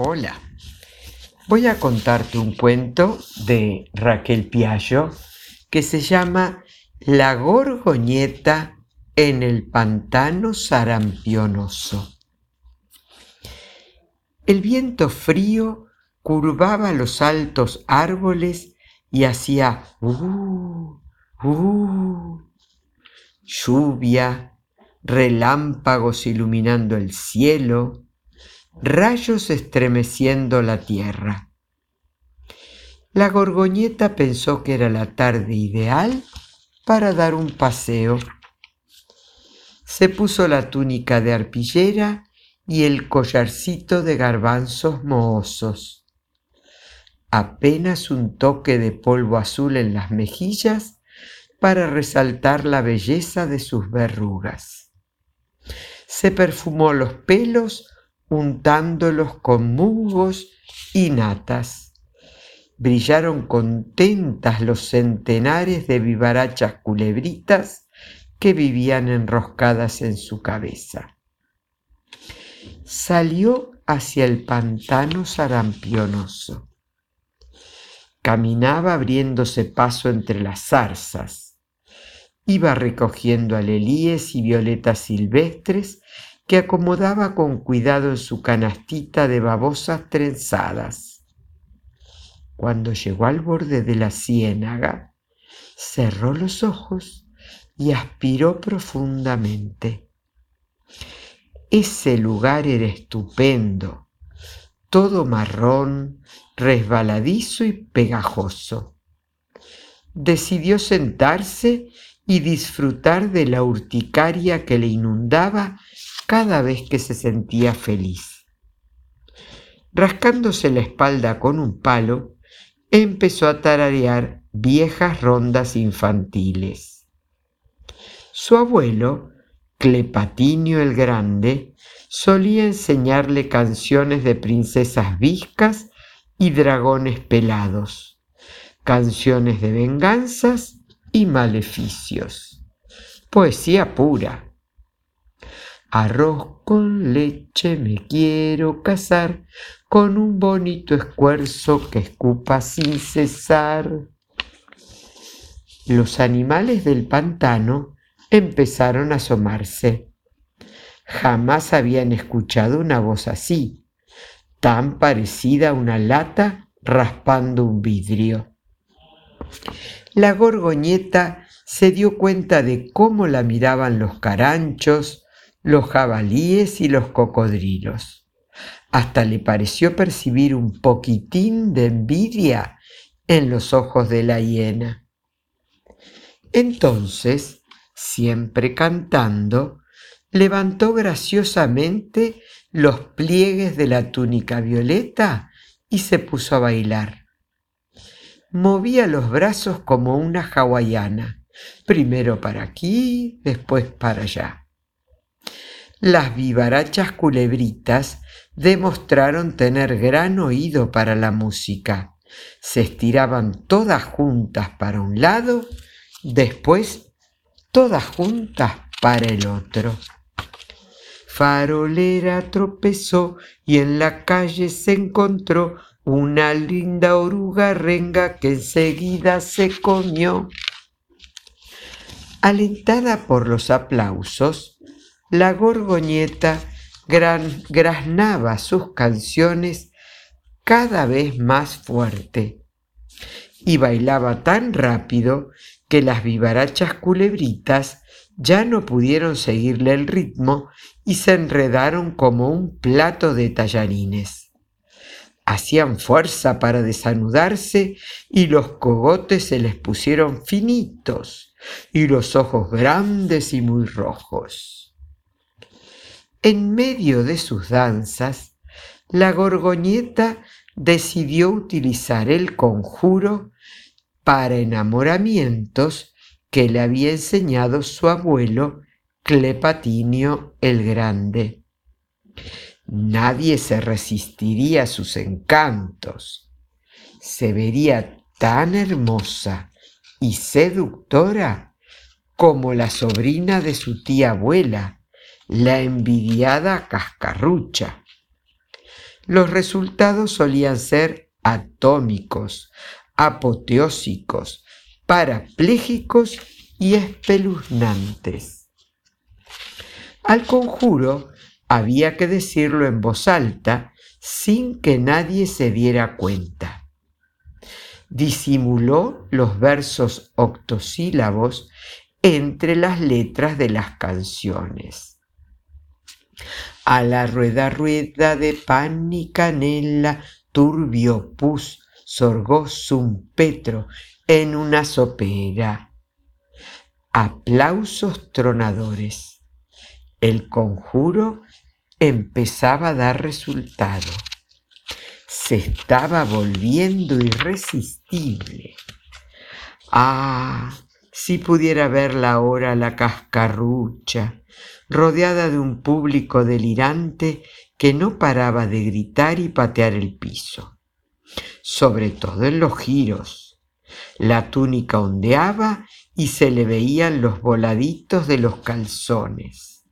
Hola. Voy a contarte un cuento de Raquel Piaggio que se llama La gorgoñeta en el pantano sarampionoso. El viento frío curvaba los altos árboles y hacía uh, uh, lluvia, relámpagos iluminando el cielo, rayos estremeciendo la tierra. La gorgoñeta pensó que era la tarde ideal para dar un paseo. Se puso la túnica de arpillera y el collarcito de garbanzos mohosos. Apenas un toque de polvo azul en las mejillas para resaltar la belleza de sus verrugas. Se perfumó los pelos untándolos con musgos y natas. Brillaron contentas los centenares de vivarachas culebritas que vivían enroscadas en su cabeza. Salió hacia el pantano sarampionoso. Caminaba abriéndose paso entre las zarzas. Iba recogiendo alelíes y violetas silvestres que acomodaba con cuidado en su canastita de babosas trenzadas. Cuando llegó al borde de la ciénaga, cerró los ojos y aspiró profundamente. Ese lugar era estupendo, todo marrón, resbaladizo y pegajoso. Decidió sentarse y disfrutar de la urticaria que le inundaba cada vez que se sentía feliz. Rascándose la espalda con un palo, empezó a tararear viejas rondas infantiles. Su abuelo, Clepatinio el Grande, solía enseñarle canciones de princesas viscas y dragones pelados, canciones de venganzas y maleficios. Poesía pura Arroz con leche me quiero casar, con un bonito esfuerzo que escupa sin cesar. Los animales del pantano empezaron a asomarse. Jamás habían escuchado una voz así, tan parecida a una lata raspando un vidrio. La gorgoñeta se dio cuenta de cómo la miraban los caranchos, los jabalíes y los cocodrilos. Hasta le pareció percibir un poquitín de envidia en los ojos de la hiena. Entonces, siempre cantando, levantó graciosamente los pliegues de la túnica violeta y se puso a bailar. Movía los brazos como una hawaiana, primero para aquí, después para allá. Las vivarachas culebritas demostraron tener gran oído para la música. Se estiraban todas juntas para un lado, después todas juntas para el otro. Farolera tropezó y en la calle se encontró una linda oruga renga que enseguida se comió. Alentada por los aplausos, la gorgoñeta graznaba sus canciones cada vez más fuerte y bailaba tan rápido que las vivarachas culebritas ya no pudieron seguirle el ritmo y se enredaron como un plato de tallarines. Hacían fuerza para desanudarse y los cogotes se les pusieron finitos y los ojos grandes y muy rojos. En medio de sus danzas, la gorgoñeta decidió utilizar el conjuro para enamoramientos que le había enseñado su abuelo Clepatinio el Grande. Nadie se resistiría a sus encantos. Se vería tan hermosa y seductora como la sobrina de su tía abuela, la envidiada cascarrucha. los resultados solían ser atómicos, apoteósicos, parapléjicos y espeluznantes. Al conjuro había que decirlo en voz alta sin que nadie se diera cuenta. Disimuló los versos octosílabos entre las letras de las canciones. A la rueda rueda de pan y canela, turbio pus, sorgó un petro en una sopera. Aplausos tronadores. El conjuro empezaba a dar resultado. Se estaba volviendo irresistible. Ah, si pudiera verla ahora la cascarrucha, rodeada de un público delirante que no paraba de gritar y patear el piso, sobre todo en los giros. La túnica ondeaba y se le veían los voladitos de los calzones.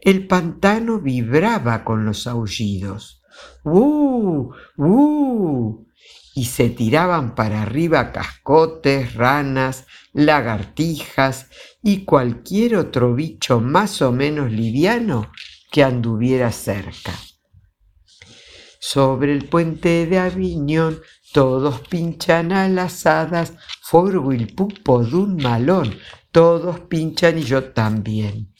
El pantano vibraba con los aullidos. ¡Uh! ¡Uh! Y se tiraban para arriba cascotes, ranas, lagartijas y cualquier otro bicho más o menos liviano que anduviera cerca. Sobre el puente de Aviñón todos pinchan a las hadas, forgo el pupo de un malón, todos pinchan y yo también.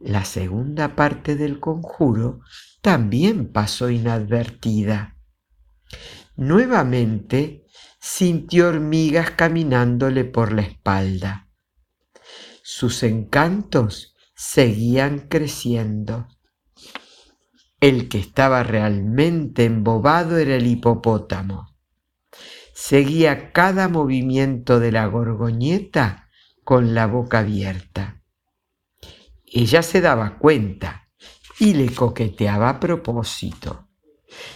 La segunda parte del conjuro también pasó inadvertida. Nuevamente sintió hormigas caminándole por la espalda. Sus encantos seguían creciendo. El que estaba realmente embobado era el hipopótamo. Seguía cada movimiento de la gorgoñeta con la boca abierta. Ella se daba cuenta y le coqueteaba a propósito.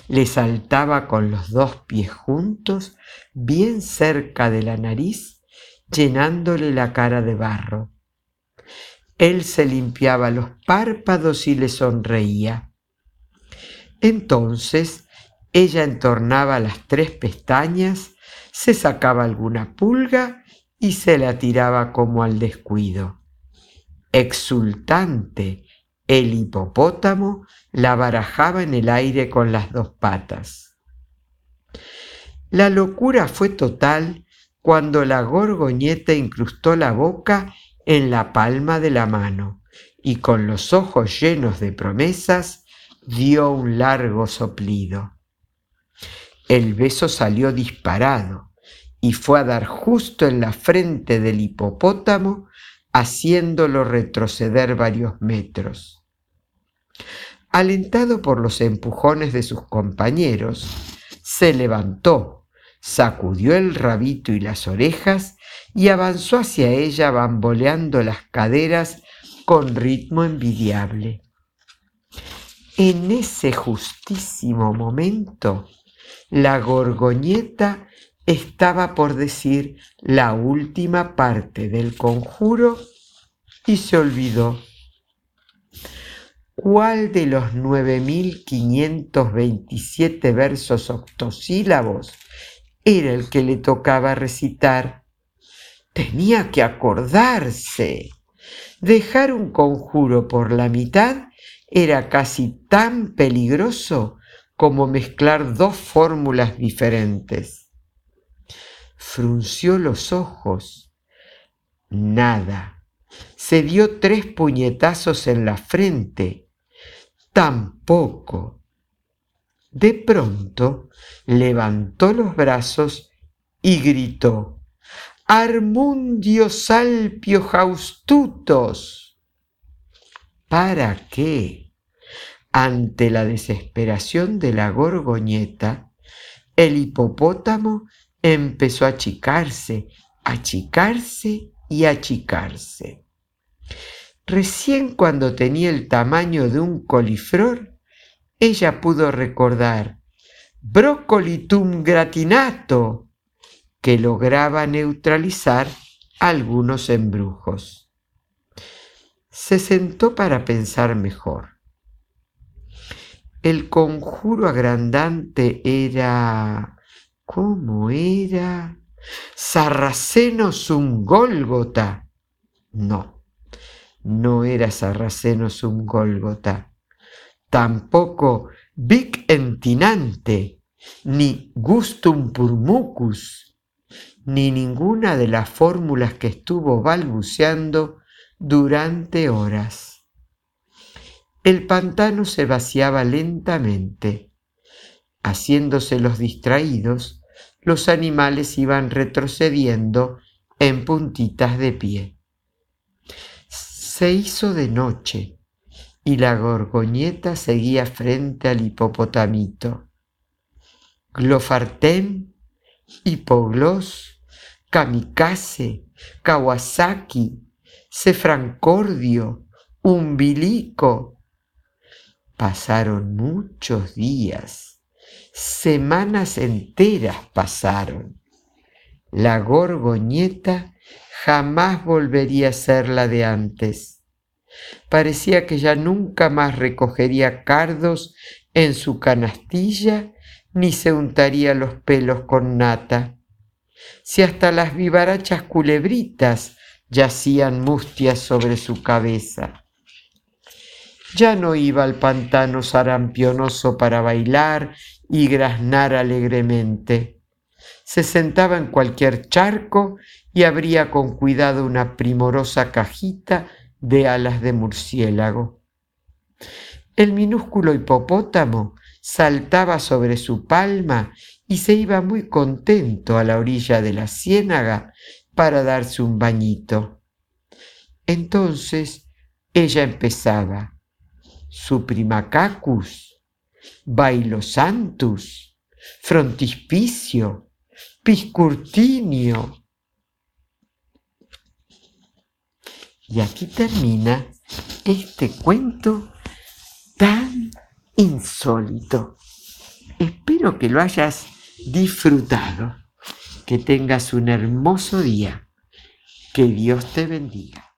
Le saltaba con los dos pies juntos, bien cerca de la nariz, llenándole la cara de barro. Él se limpiaba los párpados y le sonreía. Entonces ella entornaba las tres pestañas, se sacaba alguna pulga y se la tiraba como al descuido. Exultante, el hipopótamo la barajaba en el aire con las dos patas. La locura fue total cuando la gorgoñeta incrustó la boca en la palma de la mano y con los ojos llenos de promesas dio un largo soplido. El beso salió disparado y fue a dar justo en la frente del hipopótamo haciéndolo retroceder varios metros. Alentado por los empujones de sus compañeros, se levantó, sacudió el rabito y las orejas y avanzó hacia ella bamboleando las caderas con ritmo envidiable. En ese justísimo momento, la gorgoñeta estaba por decir la última parte del conjuro y se olvidó. ¿Cuál de los 9.527 versos octosílabos era el que le tocaba recitar? Tenía que acordarse. Dejar un conjuro por la mitad era casi tan peligroso como mezclar dos fórmulas diferentes frunció los ojos. Nada. Se dio tres puñetazos en la frente. Tampoco. De pronto levantó los brazos y gritó, Armundio salpio jaustutos. ¿Para qué? Ante la desesperación de la gorgoñeta, el hipopótamo empezó a achicarse, achicarse y achicarse. Recién cuando tenía el tamaño de un coliflor, ella pudo recordar brocolitum gratinato, que lograba neutralizar algunos embrujos. Se sentó para pensar mejor. El conjuro agrandante era... ¿Cómo era? Sarraceno sum Gólgota. No, no era Sarraceno sum Gólgota. Tampoco Vic entinante, ni Gustum purmucus, ni ninguna de las fórmulas que estuvo balbuceando durante horas. El pantano se vaciaba lentamente. Haciéndose los distraídos, los animales iban retrocediendo en puntitas de pie. Se hizo de noche y la gorgoñeta seguía frente al hipopotamito. Glofartem, hipoglos, kamikaze, kawasaki, cefrancordio, umbilico. Pasaron muchos días, semanas enteras pasaron. La gorgoñeta jamás volvería a ser la de antes. Parecía que ya nunca más recogería cardos en su canastilla ni se untaría los pelos con nata. Si hasta las vivarachas culebritas yacían mustias sobre su cabeza. Ya no iba al pantano sarampionoso para bailar y graznar alegremente. Se sentaba en cualquier charco y abría con cuidado una primorosa cajita de alas de murciélago. El minúsculo hipopótamo saltaba sobre su palma y se iba muy contento a la orilla de la ciénaga para darse un bañito. Entonces ella empezaba su primacacus, bailosantus, frontispicio, piscurtinio. Y aquí termina este cuento tan insólito. Espero que lo hayas disfrutado. Que tengas un hermoso día. Que Dios te bendiga.